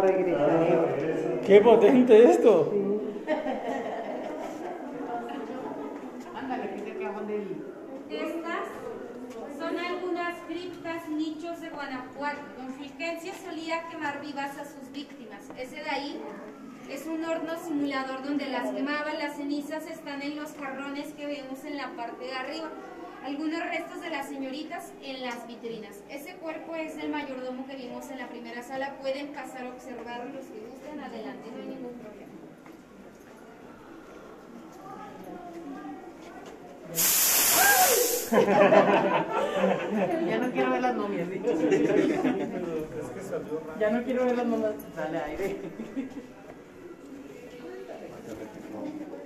regresaré. ¡Qué potente esto! Ándale, que te clavón del... Estas son algunas criptas nichos de Guanajuato. Don Fulgencio solía quemar vivas a sus víctimas. Ese de ahí es un horno simulador donde las quemaba. Las cenizas están en los jarrones que vemos en la parte de arriba. Algunos restos de las señoritas en las vitrinas. Ese cuerpo es el mayordomo que vimos en la primera sala. Pueden pasar a observar los que gusten. Adelante, no hay ningún problema. Ya no quiero ver las momias. Ya no quiero ver las momias. Dale aire.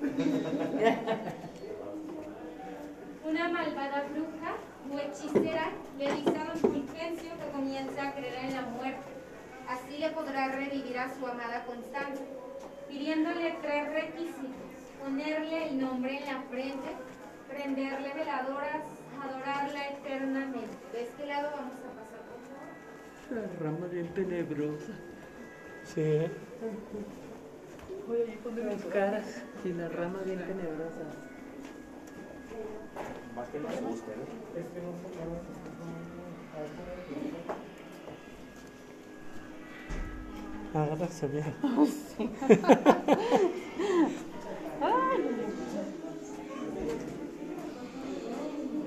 Una malvada bruja o hechicera le dice a don Fulgencio que comienza a creer en la muerte. Así le podrá revivir a su amada Constanza, pidiéndole tres requisitos. Ponerle el nombre en la frente, prenderle veladoras, adorarla eternamente. De este lado vamos a pasar, por favor. La rama bien tenebrosa. Sí, ¿eh? Voy a ir con Las caras y la rama bien tenebrosa. Más que nos guste, ¿no? Agárrase bien.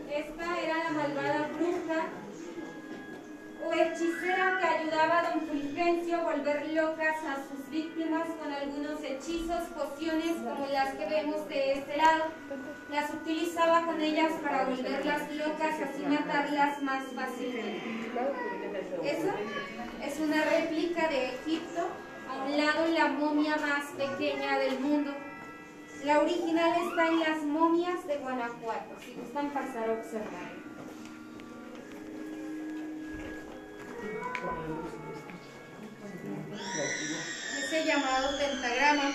Esta era la malvada bruja o hechicera que ayudaba a don Fulgencio a volver locas a sus víctimas con algunos hechizos, pociones como las que vemos de este lado. Las utilizaba con ellas para volverlas locas, así matarlas más fácilmente. Esa es una réplica de Egipto, a un lado la momia más pequeña del mundo. La original está en las momias de Guanajuato, si gustan pasar a observar. Ese llamado pentagrama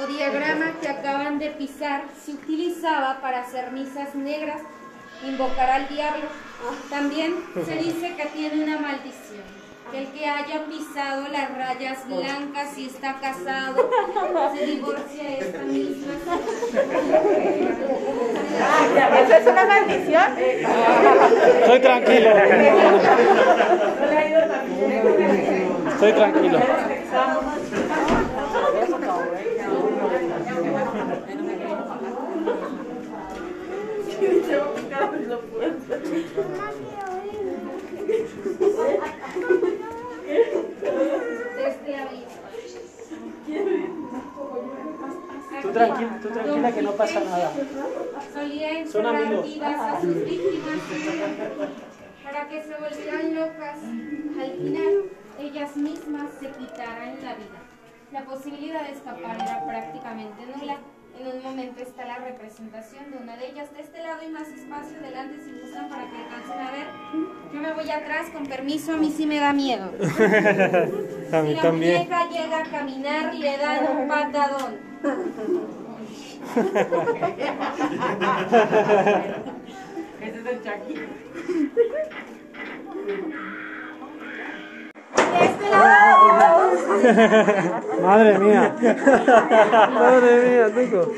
o diagrama que acaban de pisar se utilizaba para hacer misas negras, invocar al diablo. También se dice que tiene una maldición. Que el que haya pisado las rayas blancas y está casado se divorcie esta misma ¿Eso es una maldición? Estoy tranquilo. Estoy tranquilo. Tranquila, tú tranquila que no pasa nada. Solía Son encerrar amigos. vivas a sus víctimas para que se volvieran locas. Al final, ellas mismas se quitaran la vida. La posibilidad de escapar era prácticamente nula. En un momento está la representación de una de ellas. De este lado hay más espacio adelante si gustan para que alcancen a ver. Yo me voy atrás, con permiso, a mí sí me da miedo. A Si mí la también. muñeca llega a caminar, le dan un patadón. Ese es el Chucky. Madre mía. Madre mía, Tuco.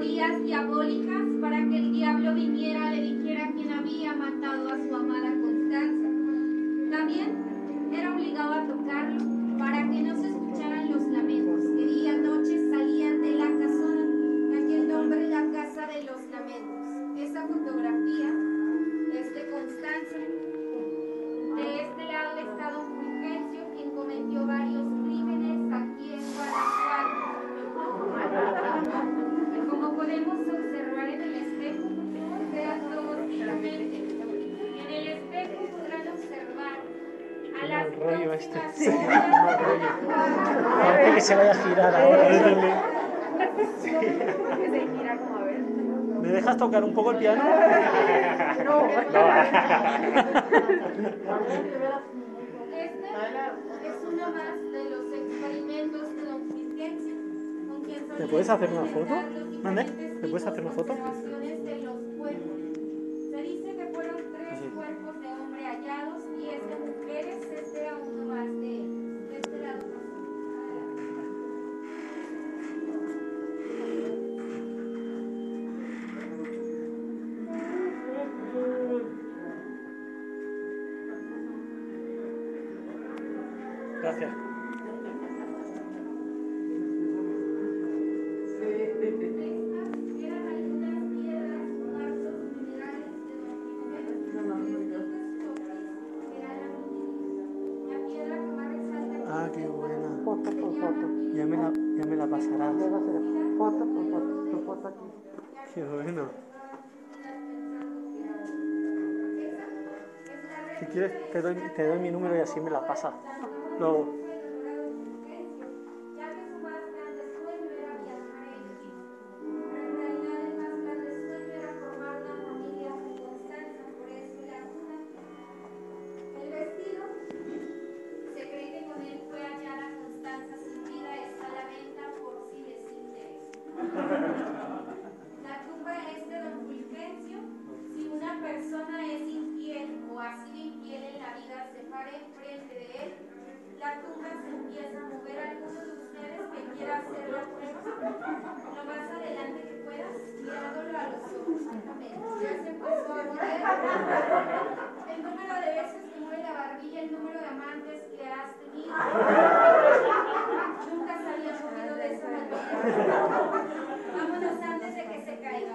Melodías diabólicas para que el diablo este. Sí. Parece que se vaya a girar ahora. Que se gira como a ver. ¿Me dejas tocar un poco el piano? No, Este es uno más de los experimentos con ¿Me puedes hacer una foto? ¿Mande? ¿Me puedes hacer una foto? Resalta Ah, qué buena. Foto por foto. Ya me la, ya me la pasarás. A foto por foto. Tu foto aquí. Qué bueno. Si quieres, te doy, te doy mi número y así me la pasas. Now, amantes que has tenido. Nunca se había movido de esa manera. Vámonos antes de que se caiga.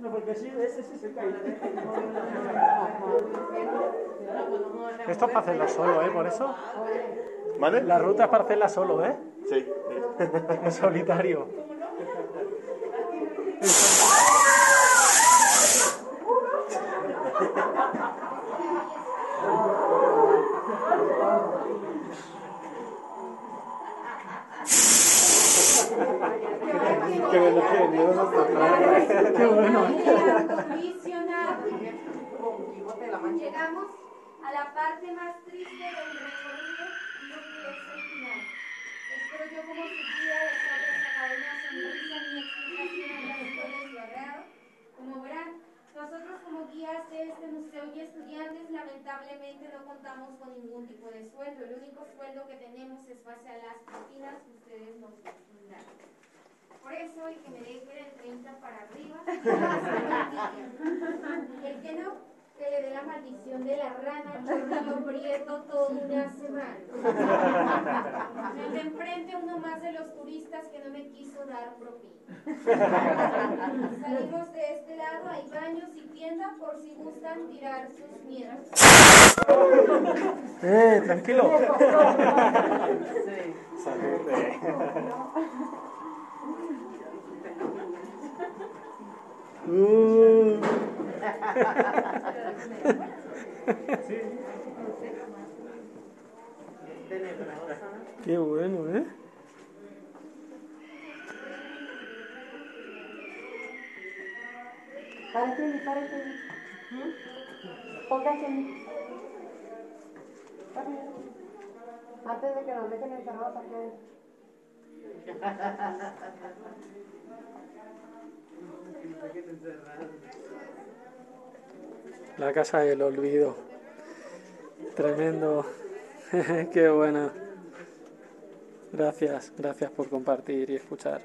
No, porque sí, ese sí se cae. Esto es para hacerlo solo, ¿eh? Por eso. ¿Vale? La ruta es para hacerla solo, ¿eh? Sí. En solitario. Qué bueno que venimos hasta atrás. Qué bueno. Llegamos a la parte más triste del recorrido el. Espero yo como su guía sacado una sonrisa en mi explicación a las agrado. Como verán, nosotros como guías de este museo y estudiantes lamentablemente no contamos con ningún tipo de sueldo. El único sueldo que tenemos es base a las propinas que ustedes nos brindan. Por eso el que me deje del 30 para arriba, el que le dé la maldición de la rana chorrillo prieto toda una semana. De enfrente uno más de los turistas que no me quiso dar propina. Salimos de este lado, hay baños y tienda por si gustan tirar sus miedos. Eh, tranquilo. Uh. Qué bueno, ¿eh? Párate, párate. Póngase. Antes de que nos dejen encerrados aquí. La casa del olvido. Tremendo. Qué buena. Gracias, gracias por compartir y escuchar.